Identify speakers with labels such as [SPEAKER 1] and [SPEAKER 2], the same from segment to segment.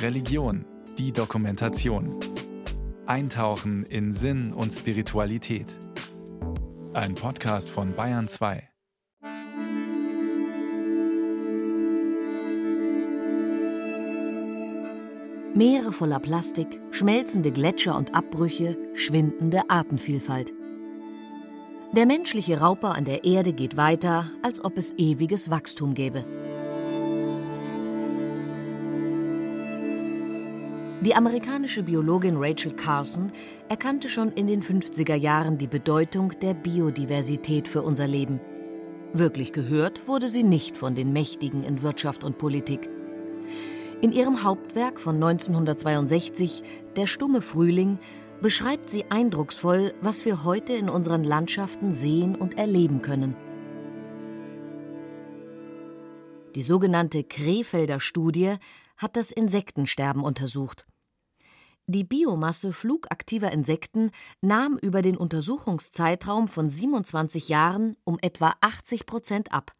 [SPEAKER 1] Religion, die Dokumentation. Eintauchen in Sinn und Spiritualität. Ein Podcast von Bayern 2.
[SPEAKER 2] Meere voller Plastik, schmelzende Gletscher und Abbrüche, schwindende Artenvielfalt. Der menschliche Rauper an der Erde geht weiter, als ob es ewiges Wachstum gäbe. Die amerikanische Biologin Rachel Carson erkannte schon in den 50er Jahren die Bedeutung der Biodiversität für unser Leben. Wirklich gehört wurde sie nicht von den Mächtigen in Wirtschaft und Politik. In ihrem Hauptwerk von 1962, Der stumme Frühling, beschreibt sie eindrucksvoll, was wir heute in unseren Landschaften sehen und erleben können. Die sogenannte Krefelder Studie hat das Insektensterben untersucht. Die Biomasse flugaktiver Insekten nahm über den Untersuchungszeitraum von 27 Jahren um etwa 80 Prozent ab.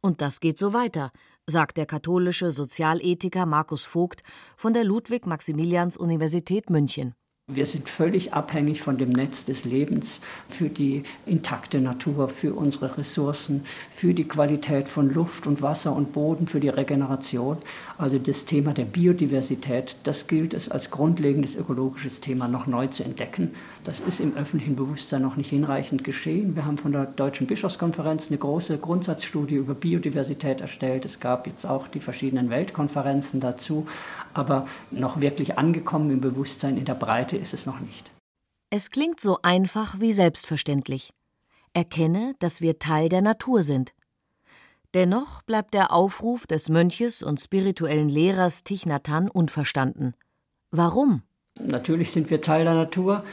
[SPEAKER 2] Und das geht so weiter, sagt der katholische Sozialethiker Markus Vogt von der Ludwig-Maximilians-Universität München.
[SPEAKER 3] Wir sind völlig abhängig von dem Netz des Lebens für die intakte Natur, für unsere Ressourcen, für die Qualität von Luft und Wasser und Boden, für die Regeneration. Also das Thema der Biodiversität, das gilt es als grundlegendes ökologisches Thema noch neu zu entdecken. Das ist im öffentlichen Bewusstsein noch nicht hinreichend geschehen. Wir haben von der Deutschen Bischofskonferenz eine große Grundsatzstudie über Biodiversität erstellt. Es gab jetzt auch die verschiedenen Weltkonferenzen dazu. Aber noch wirklich angekommen im Bewusstsein in der Breite ist es noch nicht.
[SPEAKER 2] Es klingt so einfach wie selbstverständlich. Erkenne, dass wir Teil der Natur sind. Dennoch bleibt der Aufruf des Mönches und spirituellen Lehrers Thich Nhat Hanh unverstanden. Warum?
[SPEAKER 3] Natürlich sind wir Teil der Natur,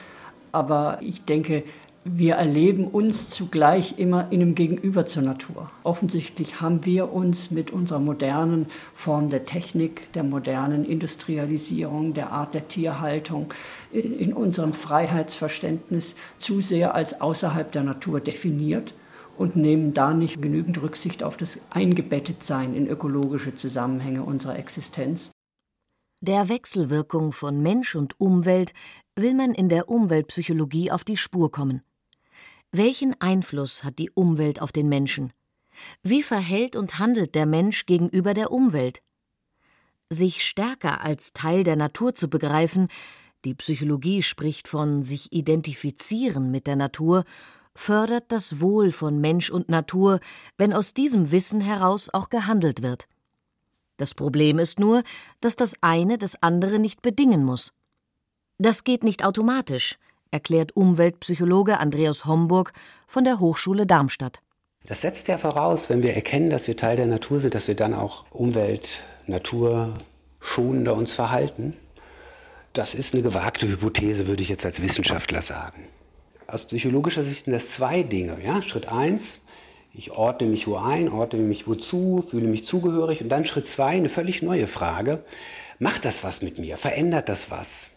[SPEAKER 3] aber ich denke, wir erleben uns zugleich immer in einem Gegenüber zur Natur. Offensichtlich haben wir uns mit unserer modernen Form der Technik, der modernen Industrialisierung, der Art der Tierhaltung, in, in unserem Freiheitsverständnis zu sehr als außerhalb der Natur definiert und nehmen da nicht genügend Rücksicht auf das Eingebettetsein in ökologische Zusammenhänge unserer Existenz.
[SPEAKER 2] Der Wechselwirkung von Mensch und Umwelt will man in der Umweltpsychologie auf die Spur kommen. Welchen Einfluss hat die Umwelt auf den Menschen? Wie verhält und handelt der Mensch gegenüber der Umwelt? Sich stärker als Teil der Natur zu begreifen, die Psychologie spricht von sich identifizieren mit der Natur, fördert das Wohl von Mensch und Natur, wenn aus diesem Wissen heraus auch gehandelt wird. Das Problem ist nur, dass das eine das andere nicht bedingen muss. Das geht nicht automatisch, erklärt Umweltpsychologe Andreas Homburg von der Hochschule Darmstadt.
[SPEAKER 4] Das setzt ja voraus, wenn wir erkennen, dass wir Teil der Natur sind, dass wir dann auch Umwelt, Natur schonender uns verhalten. Das ist eine gewagte Hypothese, würde ich jetzt als Wissenschaftler sagen. Aus psychologischer Sicht sind das zwei Dinge. Ja? Schritt eins, ich ordne mich wo ein, ordne mich wozu, fühle mich zugehörig. Und dann Schritt zwei, eine völlig neue Frage. Macht das was mit mir? Verändert das was?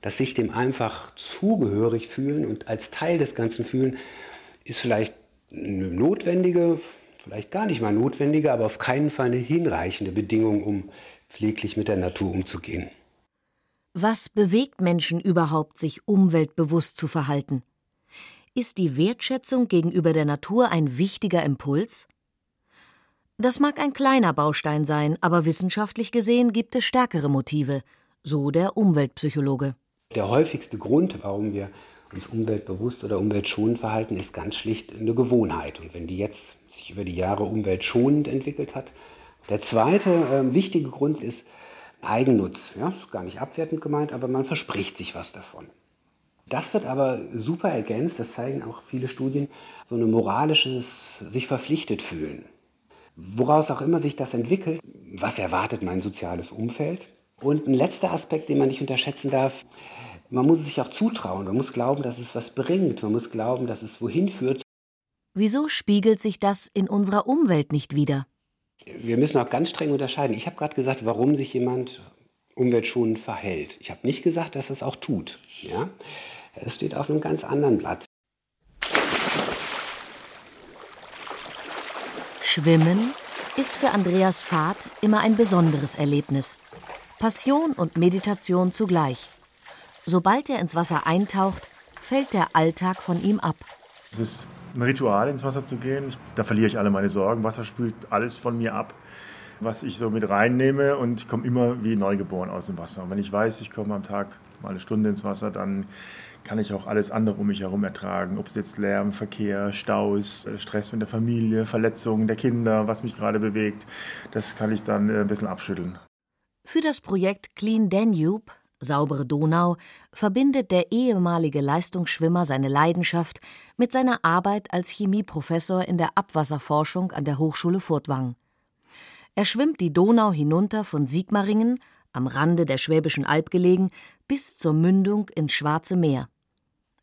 [SPEAKER 4] dass sich dem einfach zugehörig fühlen und als Teil des Ganzen fühlen, ist vielleicht eine notwendige, vielleicht gar nicht mal notwendige, aber auf keinen Fall eine hinreichende Bedingung, um pfleglich mit der Natur umzugehen.
[SPEAKER 2] Was bewegt Menschen überhaupt, sich umweltbewusst zu verhalten? Ist die Wertschätzung gegenüber der Natur ein wichtiger Impuls? Das mag ein kleiner Baustein sein, aber wissenschaftlich gesehen gibt es stärkere Motive, so der Umweltpsychologe.
[SPEAKER 4] Der häufigste Grund, warum wir uns umweltbewusst oder umweltschonend verhalten, ist ganz schlicht eine Gewohnheit. Und wenn die jetzt sich über die Jahre umweltschonend entwickelt hat. Der zweite äh, wichtige Grund ist Eigennutz. Ja, ist gar nicht abwertend gemeint, aber man verspricht sich was davon. Das wird aber super ergänzt, das zeigen auch viele Studien, so ein moralisches sich verpflichtet fühlen. Woraus auch immer sich das entwickelt, was erwartet mein soziales Umfeld, und ein letzter Aspekt, den man nicht unterschätzen darf, man muss es sich auch zutrauen, man muss glauben, dass es was bringt, man muss glauben, dass es wohin führt.
[SPEAKER 2] Wieso spiegelt sich das in unserer Umwelt nicht wieder?
[SPEAKER 4] Wir müssen auch ganz streng unterscheiden. Ich habe gerade gesagt, warum sich jemand umweltschonend verhält. Ich habe nicht gesagt, dass er es auch tut. Ja? Es steht auf einem ganz anderen Blatt.
[SPEAKER 2] Schwimmen, ist für Andreas Fahrt immer ein besonderes Erlebnis. Passion und Meditation zugleich. Sobald er ins Wasser eintaucht, fällt der Alltag von ihm ab.
[SPEAKER 5] Es ist ein Ritual, ins Wasser zu gehen. Da verliere ich alle meine Sorgen. Wasser spült alles von mir ab, was ich so mit reinnehme und ich komme immer wie neugeboren aus dem Wasser. Und wenn ich weiß, ich komme am Tag mal eine Stunde ins Wasser, dann kann ich auch alles andere um mich herum ertragen. Ob es jetzt Lärm, Verkehr, Staus, äh, Stress mit der Familie, Verletzungen der Kinder, was mich gerade bewegt, das kann ich dann äh, ein bisschen abschütteln.
[SPEAKER 2] Für das Projekt Clean Danube, saubere Donau, verbindet der ehemalige Leistungsschwimmer seine Leidenschaft mit seiner Arbeit als Chemieprofessor in der Abwasserforschung an der Hochschule Furtwang. Er schwimmt die Donau hinunter von Sigmaringen, am Rande der Schwäbischen Alb gelegen, bis zur Mündung ins Schwarze Meer.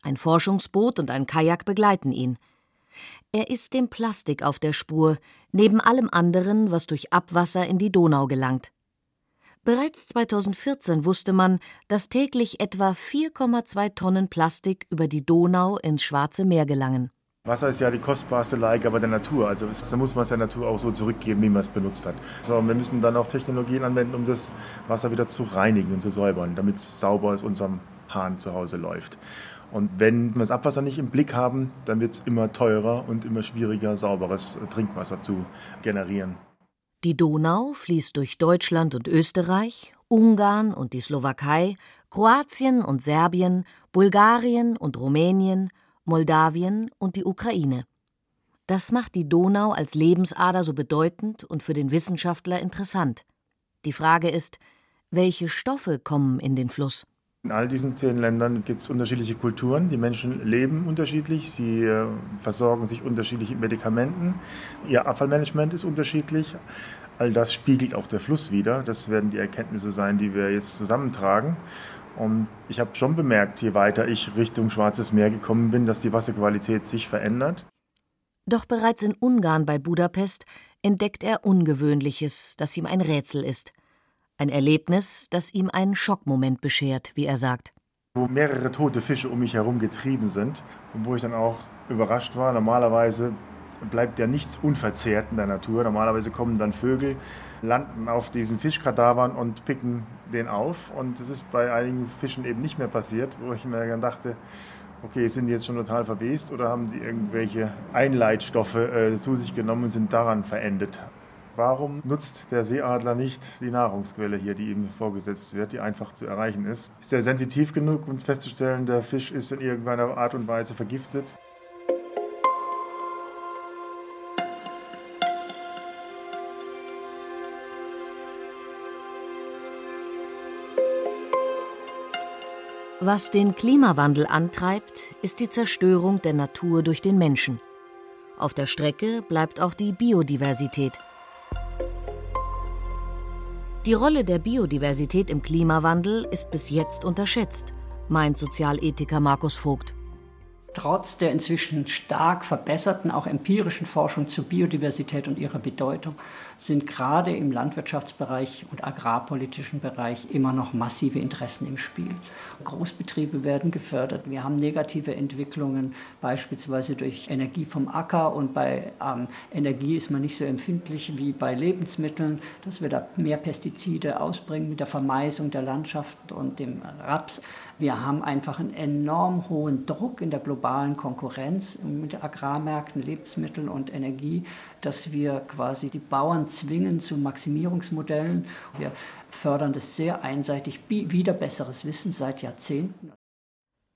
[SPEAKER 2] Ein Forschungsboot und ein Kajak begleiten ihn. Er ist dem Plastik auf der Spur, neben allem anderen, was durch Abwasser in die Donau gelangt. Bereits 2014 wusste man, dass täglich etwa 4,2 Tonnen Plastik über die Donau ins Schwarze Meer gelangen.
[SPEAKER 5] Wasser ist ja die kostbarste Leihgabe der Natur. Also da muss man es der Natur auch so zurückgeben, wie man es benutzt hat. So, wir müssen dann auch Technologien anwenden, um das Wasser wieder zu reinigen und zu säubern, damit es sauber aus unserem Hahn zu Hause läuft. Und wenn wir das Abwasser nicht im Blick haben, dann wird es immer teurer und immer schwieriger, sauberes Trinkwasser zu generieren.
[SPEAKER 2] Die Donau fließt durch Deutschland und Österreich, Ungarn und die Slowakei, Kroatien und Serbien, Bulgarien und Rumänien, Moldawien und die Ukraine. Das macht die Donau als Lebensader so bedeutend und für den Wissenschaftler interessant. Die Frage ist, welche Stoffe kommen in den Fluss?
[SPEAKER 5] In all diesen zehn Ländern gibt es unterschiedliche Kulturen. Die Menschen leben unterschiedlich, sie äh, versorgen sich unterschiedlich mit Medikamenten. Ihr Abfallmanagement ist unterschiedlich. All das spiegelt auch der Fluss wider. Das werden die Erkenntnisse sein, die wir jetzt zusammentragen. Und ich habe schon bemerkt, je weiter ich Richtung Schwarzes Meer gekommen bin, dass die Wasserqualität sich verändert.
[SPEAKER 2] Doch bereits in Ungarn bei Budapest entdeckt er Ungewöhnliches, das ihm ein Rätsel ist – ein Erlebnis, das ihm einen Schockmoment beschert, wie er sagt.
[SPEAKER 5] Wo mehrere tote Fische um mich herum getrieben sind und wo ich dann auch überrascht war. Normalerweise bleibt ja nichts unverzehrt in der Natur. Normalerweise kommen dann Vögel, landen auf diesen Fischkadavern und picken den auf. Und das ist bei einigen Fischen eben nicht mehr passiert, wo ich mir dann dachte, okay, sind die jetzt schon total verwest oder haben die irgendwelche Einleitstoffe äh, zu sich genommen und sind daran verendet. Warum nutzt der Seeadler nicht die Nahrungsquelle hier, die ihm vorgesetzt wird, die einfach zu erreichen ist? Ist er sensitiv genug, um festzustellen, der Fisch ist in irgendeiner Art und Weise vergiftet?
[SPEAKER 2] Was den Klimawandel antreibt, ist die Zerstörung der Natur durch den Menschen. Auf der Strecke bleibt auch die Biodiversität. Die Rolle der Biodiversität im Klimawandel ist bis jetzt unterschätzt, meint Sozialethiker Markus Vogt.
[SPEAKER 3] Trotz der inzwischen stark verbesserten, auch empirischen Forschung zur Biodiversität und ihrer Bedeutung, sind gerade im Landwirtschaftsbereich und agrarpolitischen Bereich immer noch massive Interessen im Spiel. Großbetriebe werden gefördert. Wir haben negative Entwicklungen, beispielsweise durch Energie vom Acker. Und bei ähm, Energie ist man nicht so empfindlich wie bei Lebensmitteln, dass wir da mehr Pestizide ausbringen mit der Vermeisung der Landschaft und dem Raps. Wir haben einfach einen enorm hohen Druck in der globalen Konkurrenz mit Agrarmärkten, Lebensmitteln und Energie, dass wir quasi die Bauern zwingen zu Maximierungsmodellen. Wir fördern das sehr einseitig, wieder besseres Wissen seit Jahrzehnten.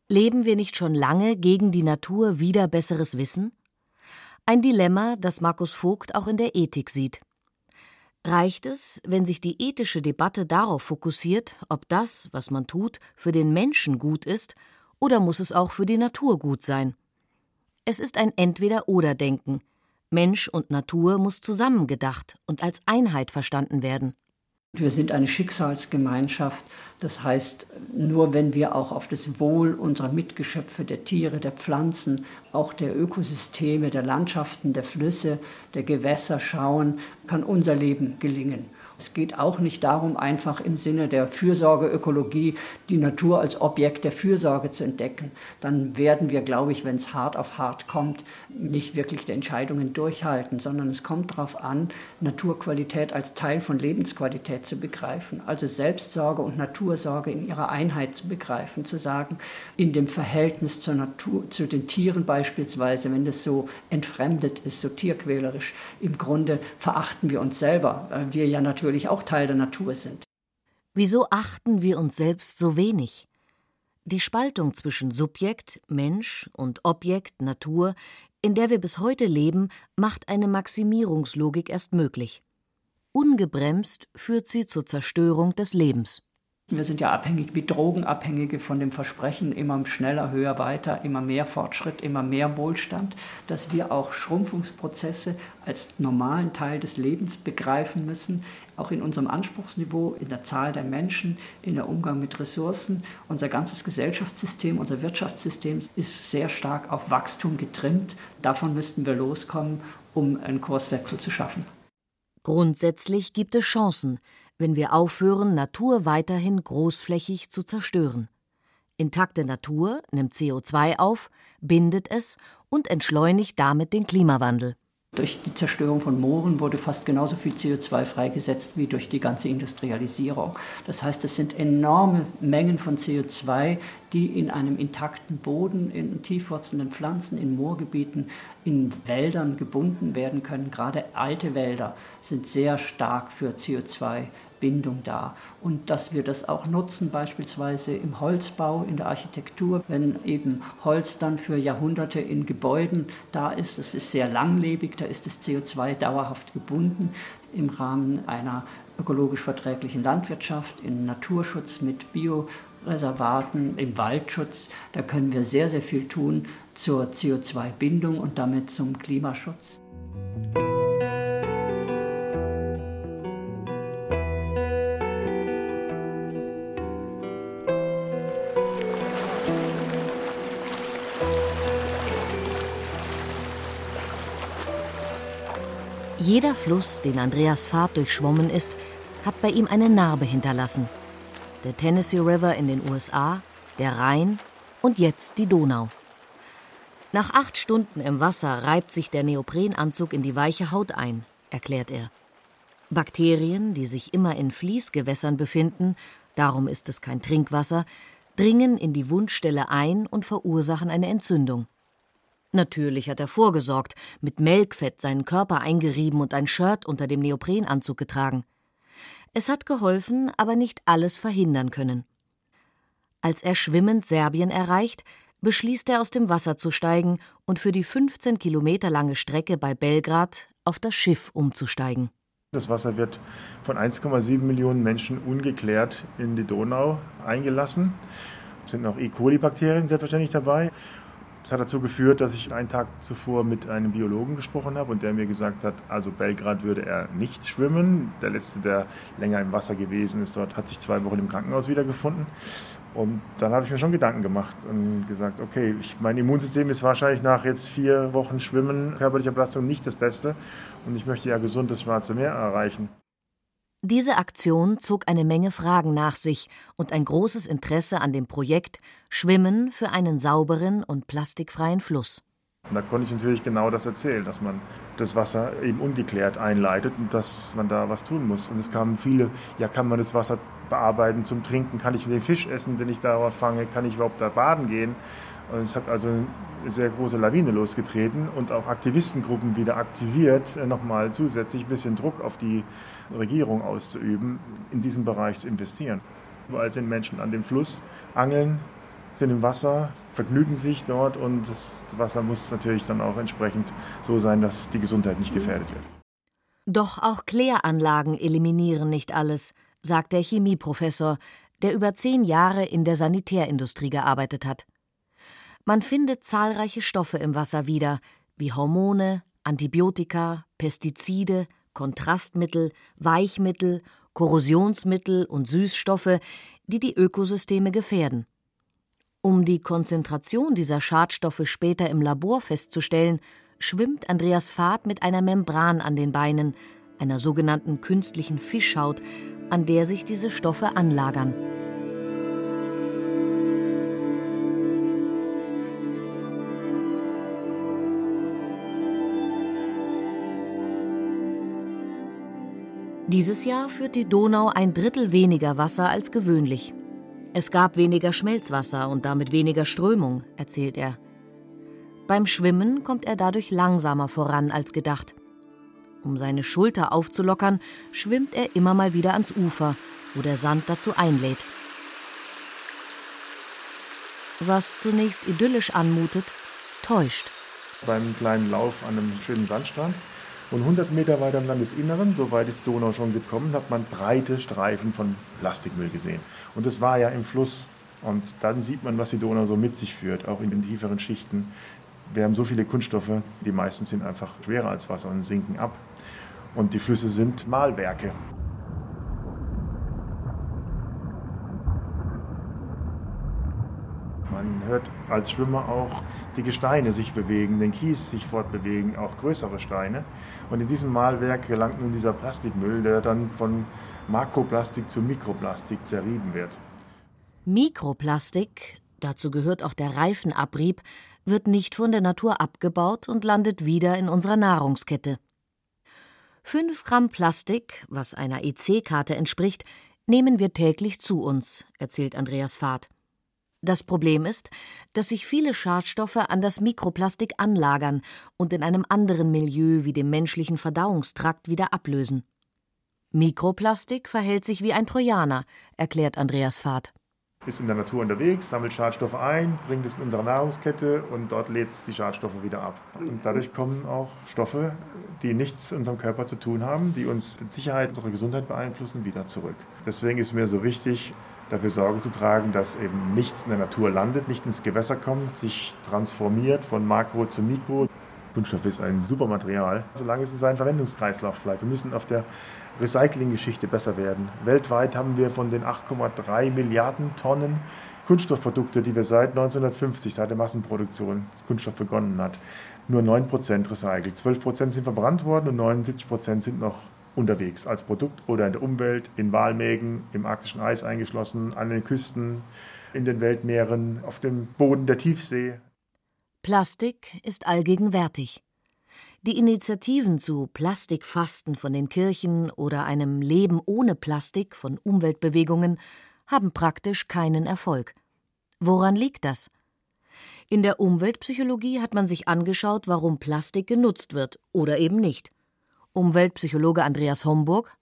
[SPEAKER 2] Leben wir nicht schon lange gegen die Natur wieder besseres Wissen? Ein Dilemma, das Markus Vogt auch in der Ethik sieht. Reicht es, wenn sich die ethische Debatte darauf fokussiert, ob das, was man tut, für den Menschen gut ist, oder muss es auch für die Natur gut sein? Es ist ein Entweder-oder-Denken. Mensch und Natur muss zusammengedacht und als Einheit verstanden werden.
[SPEAKER 3] Wir sind eine Schicksalsgemeinschaft. Das heißt, nur wenn wir auch auf das Wohl unserer Mitgeschöpfe, der Tiere, der Pflanzen, auch der Ökosysteme, der Landschaften, der Flüsse, der Gewässer schauen, kann unser Leben gelingen. Es geht auch nicht darum, einfach im Sinne der Fürsorgeökologie die Natur als Objekt der Fürsorge zu entdecken. Dann werden wir, glaube ich, wenn es hart auf hart kommt, nicht wirklich die Entscheidungen durchhalten, sondern es kommt darauf an, Naturqualität als Teil von Lebensqualität zu begreifen. Also Selbstsorge und Natursorge in ihrer Einheit zu begreifen, zu sagen, in dem Verhältnis zur Natur, zu den Tieren beispielsweise, wenn das so entfremdet ist, so tierquälerisch, im Grunde verachten wir uns selber, weil wir ja natürlich natürlich auch Teil der Natur sind.
[SPEAKER 2] Wieso achten wir uns selbst so wenig? Die Spaltung zwischen Subjekt, Mensch und Objekt, Natur, in der wir bis heute leben, macht eine Maximierungslogik erst möglich. Ungebremst führt sie zur Zerstörung des Lebens.
[SPEAKER 3] Wir sind ja abhängig wie Drogenabhängige von dem Versprechen, immer schneller, höher, weiter, immer mehr Fortschritt, immer mehr Wohlstand, dass wir auch Schrumpfungsprozesse als normalen Teil des Lebens begreifen müssen, auch in unserem Anspruchsniveau, in der Zahl der Menschen, in der Umgang mit Ressourcen. Unser ganzes Gesellschaftssystem, unser Wirtschaftssystem ist sehr stark auf Wachstum getrimmt. Davon müssten wir loskommen, um einen Kurswechsel zu schaffen.
[SPEAKER 2] Grundsätzlich gibt es Chancen, wenn wir aufhören, Natur weiterhin großflächig zu zerstören. Intakte Natur nimmt CO2 auf, bindet es und entschleunigt damit den Klimawandel.
[SPEAKER 3] Durch die Zerstörung von Mooren wurde fast genauso viel CO2 freigesetzt wie durch die ganze Industrialisierung. Das heißt, es sind enorme Mengen von CO2, die in einem intakten Boden, in tiefwurzelnden Pflanzen, in Moorgebieten, in Wäldern gebunden werden können. Gerade alte Wälder sind sehr stark für CO2 Bindung da. Und dass wir das auch nutzen, beispielsweise im Holzbau, in der Architektur, wenn eben Holz dann für Jahrhunderte in Gebäuden da ist, das ist sehr langlebig, da ist das CO2 dauerhaft gebunden im Rahmen einer ökologisch verträglichen Landwirtschaft, in Naturschutz mit Bioreservaten, im Waldschutz. Da können wir sehr, sehr viel tun zur CO2-Bindung und damit zum Klimaschutz.
[SPEAKER 2] Jeder Fluss, den Andreas Fahrt durchschwommen ist, hat bei ihm eine Narbe hinterlassen. Der Tennessee River in den USA, der Rhein und jetzt die Donau. Nach acht Stunden im Wasser reibt sich der Neoprenanzug in die weiche Haut ein, erklärt er. Bakterien, die sich immer in Fließgewässern befinden, darum ist es kein Trinkwasser, dringen in die Wundstelle ein und verursachen eine Entzündung. Natürlich hat er vorgesorgt, mit Melkfett seinen Körper eingerieben und ein Shirt unter dem Neoprenanzug getragen. Es hat geholfen, aber nicht alles verhindern können. Als er schwimmend Serbien erreicht, beschließt er aus dem Wasser zu steigen und für die 15 Kilometer lange Strecke bei Belgrad auf das Schiff umzusteigen.
[SPEAKER 5] Das Wasser wird von 1,7 Millionen Menschen ungeklärt in die Donau eingelassen. Es sind auch E. coli-Bakterien selbstverständlich dabei. Das hat dazu geführt, dass ich einen Tag zuvor mit einem Biologen gesprochen habe und der mir gesagt hat, also Belgrad würde er nicht schwimmen. Der letzte, der länger im Wasser gewesen ist, dort hat sich zwei Wochen im Krankenhaus wiedergefunden. Und dann habe ich mir schon Gedanken gemacht und gesagt, okay, ich, mein Immunsystem ist wahrscheinlich nach jetzt vier Wochen Schwimmen, körperlicher Belastung nicht das Beste. Und ich möchte ja gesund das Schwarze Meer erreichen.
[SPEAKER 2] Diese Aktion zog eine Menge Fragen nach sich und ein großes Interesse an dem Projekt Schwimmen für einen sauberen und plastikfreien Fluss.
[SPEAKER 5] Und da konnte ich natürlich genau das erzählen, dass man das Wasser eben ungeklärt einleitet und dass man da was tun muss. Und es kamen viele, ja, kann man das Wasser bearbeiten zum Trinken? Kann ich den Fisch essen, den ich darauf fange? Kann ich überhaupt da baden gehen? Es hat also eine sehr große Lawine losgetreten und auch Aktivistengruppen wieder aktiviert, äh, nochmal zusätzlich ein bisschen Druck auf die Regierung auszuüben, in diesem Bereich zu investieren. Überall sind Menschen an dem Fluss, angeln, sind im Wasser, vergnügen sich dort und das Wasser muss natürlich dann auch entsprechend so sein, dass die Gesundheit nicht gefährdet wird.
[SPEAKER 2] Doch auch Kläranlagen eliminieren nicht alles, sagt der Chemieprofessor, der über zehn Jahre in der Sanitärindustrie gearbeitet hat. Man findet zahlreiche Stoffe im Wasser wieder, wie Hormone, Antibiotika, Pestizide, Kontrastmittel, Weichmittel, Korrosionsmittel und Süßstoffe, die die Ökosysteme gefährden. Um die Konzentration dieser Schadstoffe später im Labor festzustellen, schwimmt Andreas Fahrt mit einer Membran an den Beinen, einer sogenannten künstlichen Fischhaut, an der sich diese Stoffe anlagern. Dieses Jahr führt die Donau ein Drittel weniger Wasser als gewöhnlich. Es gab weniger Schmelzwasser und damit weniger Strömung, erzählt er. Beim Schwimmen kommt er dadurch langsamer voran als gedacht. Um seine Schulter aufzulockern, schwimmt er immer mal wieder ans Ufer, wo der Sand dazu einlädt. Was zunächst idyllisch anmutet, täuscht.
[SPEAKER 5] Beim kleinen Lauf an einem schönen Sandstrand und 100 Meter weiter im Landesinneren, so weit ist Donau schon gekommen, hat man breite Streifen von Plastikmüll gesehen. Und das war ja im Fluss. Und dann sieht man, was die Donau so mit sich führt, auch in den tieferen Schichten. Wir haben so viele Kunststoffe, die meisten sind einfach schwerer als Wasser und sinken ab. Und die Flüsse sind Malwerke. Man hört als Schwimmer auch die Gesteine sich bewegen, den Kies sich fortbewegen, auch größere Steine. Und in diesem Malwerk gelangt nun dieser Plastikmüll, der dann von Makroplastik zu Mikroplastik zerrieben wird.
[SPEAKER 2] Mikroplastik, dazu gehört auch der Reifenabrieb, wird nicht von der Natur abgebaut und landet wieder in unserer Nahrungskette. Fünf Gramm Plastik, was einer EC-Karte entspricht, nehmen wir täglich zu uns, erzählt Andreas Fahrt. Das Problem ist, dass sich viele Schadstoffe an das Mikroplastik anlagern und in einem anderen Milieu wie dem menschlichen Verdauungstrakt wieder ablösen. Mikroplastik verhält sich wie ein Trojaner, erklärt Andreas Fahrt.
[SPEAKER 5] Ist in der Natur unterwegs, sammelt Schadstoffe ein, bringt es in unsere Nahrungskette und dort lädt es die Schadstoffe wieder ab. Und dadurch kommen auch Stoffe, die nichts in unserem Körper zu tun haben, die uns mit Sicherheit unsere Gesundheit beeinflussen, wieder zurück. Deswegen ist mir so wichtig, dafür Sorge zu tragen, dass eben nichts in der Natur landet, nicht ins Gewässer kommt, sich transformiert von Makro zu Mikro. Kunststoff ist ein super Material, solange es in seinem Verwendungskreislauf bleibt. Wir müssen auf der Recycling-Geschichte besser werden. Weltweit haben wir von den 8,3 Milliarden Tonnen Kunststoffprodukte, die wir seit 1950, seit der Massenproduktion Kunststoff begonnen hat, nur 9% recycelt. 12% sind verbrannt worden und 79% sind noch unterwegs als Produkt oder in der Umwelt, in Walmägen, im arktischen Eis eingeschlossen, an den Küsten, in den Weltmeeren, auf dem Boden der Tiefsee.
[SPEAKER 2] Plastik ist allgegenwärtig. Die Initiativen zu Plastikfasten von den Kirchen oder einem Leben ohne Plastik von Umweltbewegungen haben praktisch keinen Erfolg. Woran liegt das? In der Umweltpsychologie hat man sich angeschaut, warum Plastik genutzt wird oder eben nicht. Umweltpsychologe Andreas Homburg.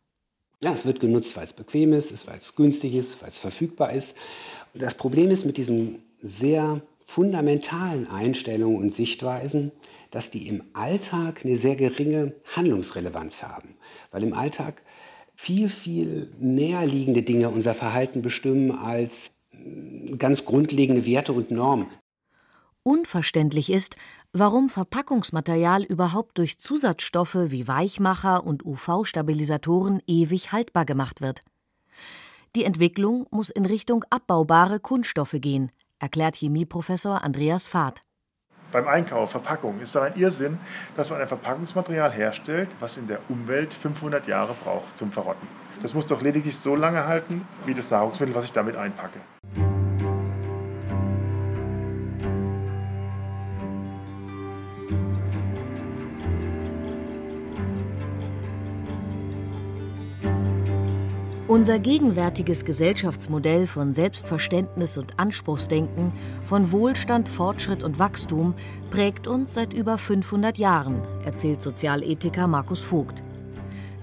[SPEAKER 4] Ja, es wird genutzt, weil es bequem ist, weil es günstig ist, weil es verfügbar ist. Und das Problem ist mit diesen sehr fundamentalen Einstellungen und Sichtweisen, dass die im Alltag eine sehr geringe Handlungsrelevanz haben. Weil im Alltag viel, viel näher liegende Dinge unser Verhalten bestimmen als ganz grundlegende Werte und Normen.
[SPEAKER 2] Unverständlich ist, warum Verpackungsmaterial überhaupt durch Zusatzstoffe wie Weichmacher und UV-Stabilisatoren ewig haltbar gemacht wird. Die Entwicklung muss in Richtung abbaubare Kunststoffe gehen, erklärt Chemieprofessor Andreas Fahrt.
[SPEAKER 5] Beim Einkauf, Verpackung ist doch ein Irrsinn, dass man ein Verpackungsmaterial herstellt, was in der Umwelt 500 Jahre braucht zum Verrotten. Das muss doch lediglich so lange halten, wie das Nahrungsmittel, was ich damit einpacke.
[SPEAKER 2] Unser gegenwärtiges Gesellschaftsmodell von Selbstverständnis und Anspruchsdenken, von Wohlstand, Fortschritt und Wachstum prägt uns seit über 500 Jahren, erzählt Sozialethiker Markus Vogt.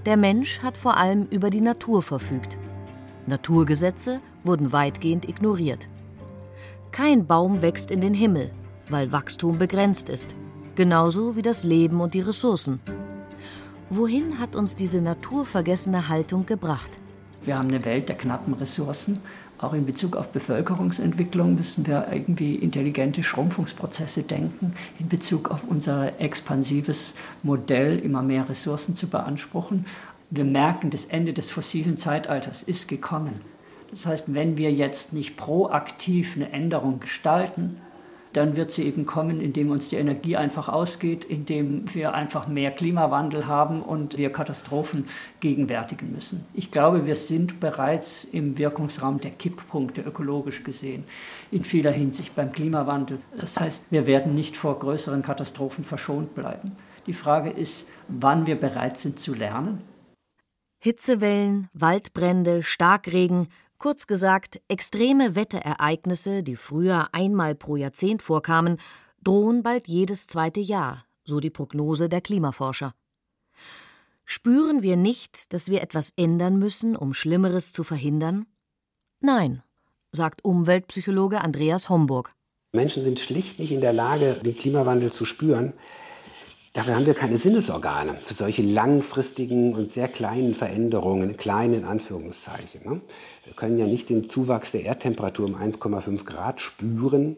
[SPEAKER 2] Der Mensch hat vor allem über die Natur verfügt. Naturgesetze wurden weitgehend ignoriert. Kein Baum wächst in den Himmel, weil Wachstum begrenzt ist, genauso wie das Leben und die Ressourcen. Wohin hat uns diese naturvergessene Haltung gebracht?
[SPEAKER 3] Wir haben eine Welt der knappen Ressourcen. Auch in Bezug auf Bevölkerungsentwicklung müssen wir irgendwie intelligente Schrumpfungsprozesse denken, in Bezug auf unser expansives Modell, immer mehr Ressourcen zu beanspruchen. Wir merken, das Ende des fossilen Zeitalters ist gekommen. Das heißt, wenn wir jetzt nicht proaktiv eine Änderung gestalten, dann wird sie eben kommen, indem uns die Energie einfach ausgeht, indem wir einfach mehr Klimawandel haben und wir Katastrophen gegenwärtigen müssen. Ich glaube, wir sind bereits im Wirkungsraum der Kipppunkte ökologisch gesehen, in vieler Hinsicht beim Klimawandel. Das heißt, wir werden nicht vor größeren Katastrophen verschont bleiben. Die Frage ist, wann wir bereit sind zu lernen.
[SPEAKER 2] Hitzewellen, Waldbrände, Starkregen, Kurz gesagt, extreme Wetterereignisse, die früher einmal pro Jahrzehnt vorkamen, drohen bald jedes zweite Jahr, so die Prognose der Klimaforscher. Spüren wir nicht, dass wir etwas ändern müssen, um Schlimmeres zu verhindern? Nein, sagt Umweltpsychologe Andreas Homburg.
[SPEAKER 4] Menschen sind schlicht nicht in der Lage, den Klimawandel zu spüren, Dafür haben wir keine Sinnesorgane für solche langfristigen und sehr kleinen Veränderungen, kleinen Anführungszeichen. Ne? Wir können ja nicht den Zuwachs der Erdtemperatur um 1,5 Grad spüren.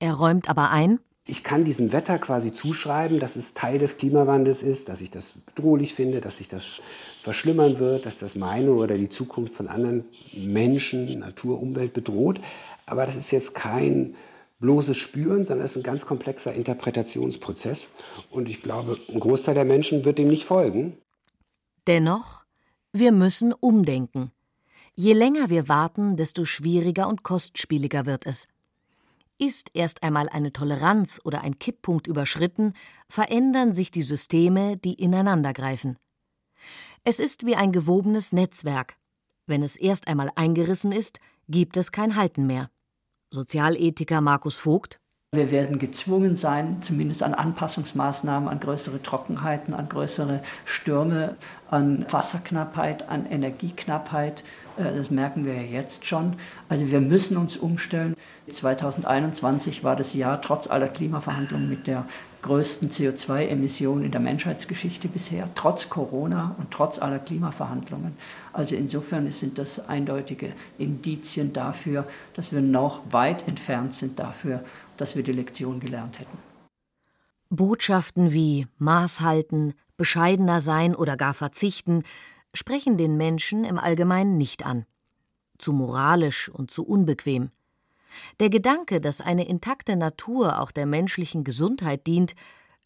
[SPEAKER 2] Er räumt aber ein,
[SPEAKER 4] ich kann diesem Wetter quasi zuschreiben, dass es Teil des Klimawandels ist, dass ich das bedrohlich finde, dass sich das verschlimmern wird, dass das meine oder die Zukunft von anderen Menschen, Natur, Umwelt bedroht. Aber das ist jetzt kein bloßes Spüren, sondern es ist ein ganz komplexer Interpretationsprozess. Und ich glaube, ein Großteil der Menschen wird dem nicht folgen.
[SPEAKER 2] Dennoch, wir müssen umdenken. Je länger wir warten, desto schwieriger und kostspieliger wird es. Ist erst einmal eine Toleranz oder ein Kipppunkt überschritten, verändern sich die Systeme, die ineinandergreifen. Es ist wie ein gewobenes Netzwerk. Wenn es erst einmal eingerissen ist, gibt es kein Halten mehr. Sozialethiker Markus Vogt.
[SPEAKER 3] Wir werden gezwungen sein, zumindest an Anpassungsmaßnahmen, an größere Trockenheiten, an größere Stürme, an Wasserknappheit, an Energieknappheit. Äh, das merken wir ja jetzt schon. Also wir müssen uns umstellen. 2021 war das Jahr trotz aller Klimaverhandlungen mit der größten CO2-Emissionen in der Menschheitsgeschichte bisher, trotz Corona und trotz aller Klimaverhandlungen. Also insofern sind das eindeutige Indizien dafür, dass wir noch weit entfernt sind dafür, dass wir die Lektion gelernt hätten.
[SPEAKER 2] Botschaften wie Maß halten, bescheidener sein oder gar verzichten sprechen den Menschen im Allgemeinen nicht an. Zu moralisch und zu unbequem. Der Gedanke, dass eine intakte Natur auch der menschlichen Gesundheit dient,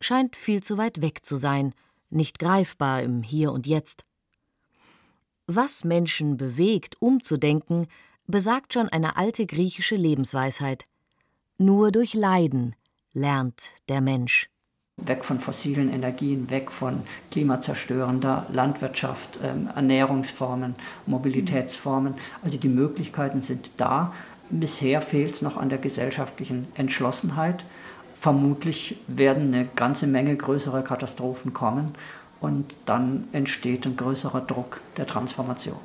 [SPEAKER 2] scheint viel zu weit weg zu sein, nicht greifbar im Hier und Jetzt. Was Menschen bewegt, umzudenken, besagt schon eine alte griechische Lebensweisheit. Nur durch Leiden lernt der Mensch.
[SPEAKER 3] Weg von fossilen Energien, weg von klimazerstörender Landwirtschaft, ähm, Ernährungsformen, Mobilitätsformen. Also die Möglichkeiten sind da. Bisher fehlt es noch an der gesellschaftlichen Entschlossenheit. Vermutlich werden eine ganze Menge größerer Katastrophen kommen und dann entsteht ein größerer Druck der Transformation.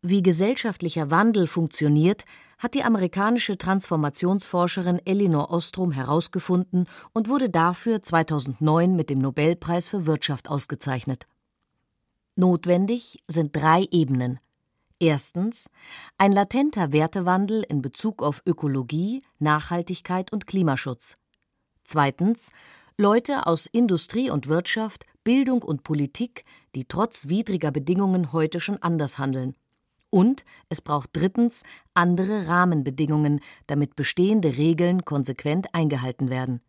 [SPEAKER 2] Wie gesellschaftlicher Wandel funktioniert, hat die amerikanische Transformationsforscherin Elinor Ostrom herausgefunden und wurde dafür 2009 mit dem Nobelpreis für Wirtschaft ausgezeichnet. Notwendig sind drei Ebenen. Erstens ein latenter Wertewandel in Bezug auf Ökologie, Nachhaltigkeit und Klimaschutz. Zweitens Leute aus Industrie und Wirtschaft, Bildung und Politik, die trotz widriger Bedingungen heute schon anders handeln. Und es braucht drittens andere Rahmenbedingungen, damit bestehende Regeln konsequent eingehalten werden.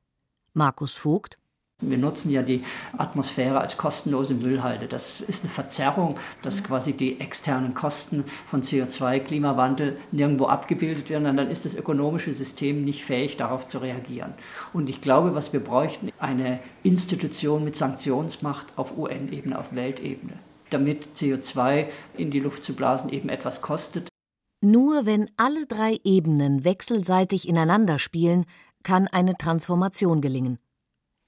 [SPEAKER 2] Markus Vogt
[SPEAKER 3] wir nutzen ja die Atmosphäre als kostenlose Müllhalde. Das ist eine Verzerrung, dass quasi die externen Kosten von CO2, Klimawandel nirgendwo abgebildet werden. Und dann ist das ökonomische System nicht fähig, darauf zu reagieren. Und ich glaube, was wir bräuchten, eine Institution mit Sanktionsmacht auf UN-Ebene, auf Weltebene, damit CO2 in die Luft zu blasen eben etwas kostet.
[SPEAKER 2] Nur wenn alle drei Ebenen wechselseitig ineinander spielen, kann eine Transformation gelingen.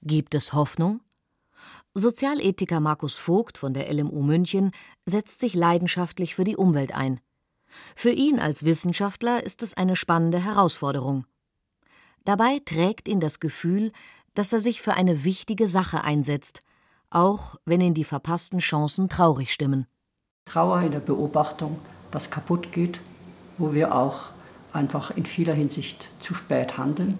[SPEAKER 2] Gibt es Hoffnung? Sozialethiker Markus Vogt von der LMU München setzt sich leidenschaftlich für die Umwelt ein. Für ihn als Wissenschaftler ist es eine spannende Herausforderung. Dabei trägt ihn das Gefühl, dass er sich für eine wichtige Sache einsetzt, auch wenn ihn die verpassten Chancen traurig stimmen.
[SPEAKER 3] Trauer in der Beobachtung, was kaputt geht, wo wir auch einfach in vieler Hinsicht zu spät handeln.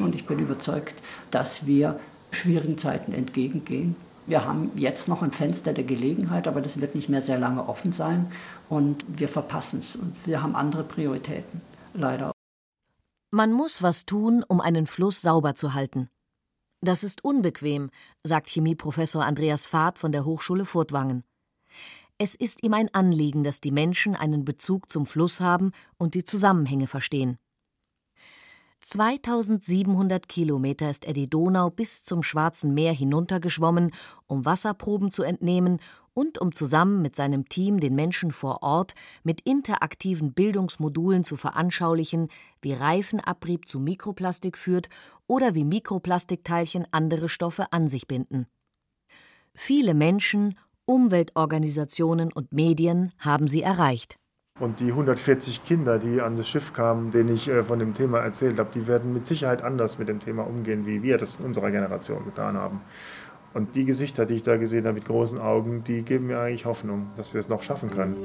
[SPEAKER 3] Und ich bin überzeugt, dass wir schwierigen Zeiten entgegengehen. Wir haben jetzt noch ein Fenster der Gelegenheit, aber das wird nicht mehr sehr lange offen sein und wir verpassen es und wir haben andere Prioritäten, leider.
[SPEAKER 2] Man muss was tun, um einen Fluss sauber zu halten. Das ist unbequem, sagt Chemieprofessor Andreas Fahrt von der Hochschule Furtwangen. Es ist ihm ein Anliegen, dass die Menschen einen Bezug zum Fluss haben und die Zusammenhänge verstehen. 2700 Kilometer ist er die Donau bis zum Schwarzen Meer hinuntergeschwommen, um Wasserproben zu entnehmen und um zusammen mit seinem Team den Menschen vor Ort mit interaktiven Bildungsmodulen zu veranschaulichen, wie Reifenabrieb zu Mikroplastik führt oder wie Mikroplastikteilchen andere Stoffe an sich binden. Viele Menschen, Umweltorganisationen und Medien haben sie erreicht.
[SPEAKER 5] Und die 140 Kinder, die an das Schiff kamen, denen ich äh, von dem Thema erzählt habe, die werden mit Sicherheit anders mit dem Thema umgehen, wie wir das in unserer Generation getan haben. Und die Gesichter, die ich da gesehen habe mit großen Augen, die geben mir eigentlich Hoffnung, dass wir es noch schaffen können.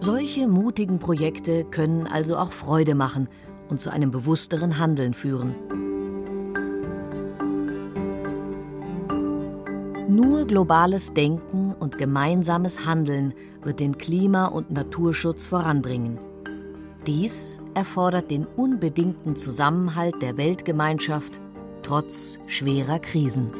[SPEAKER 2] Solche mutigen Projekte können also auch Freude machen und zu einem bewussteren Handeln führen. Nur globales Denken und gemeinsames Handeln wird den Klima- und Naturschutz voranbringen. Dies erfordert den unbedingten Zusammenhalt der Weltgemeinschaft trotz schwerer Krisen.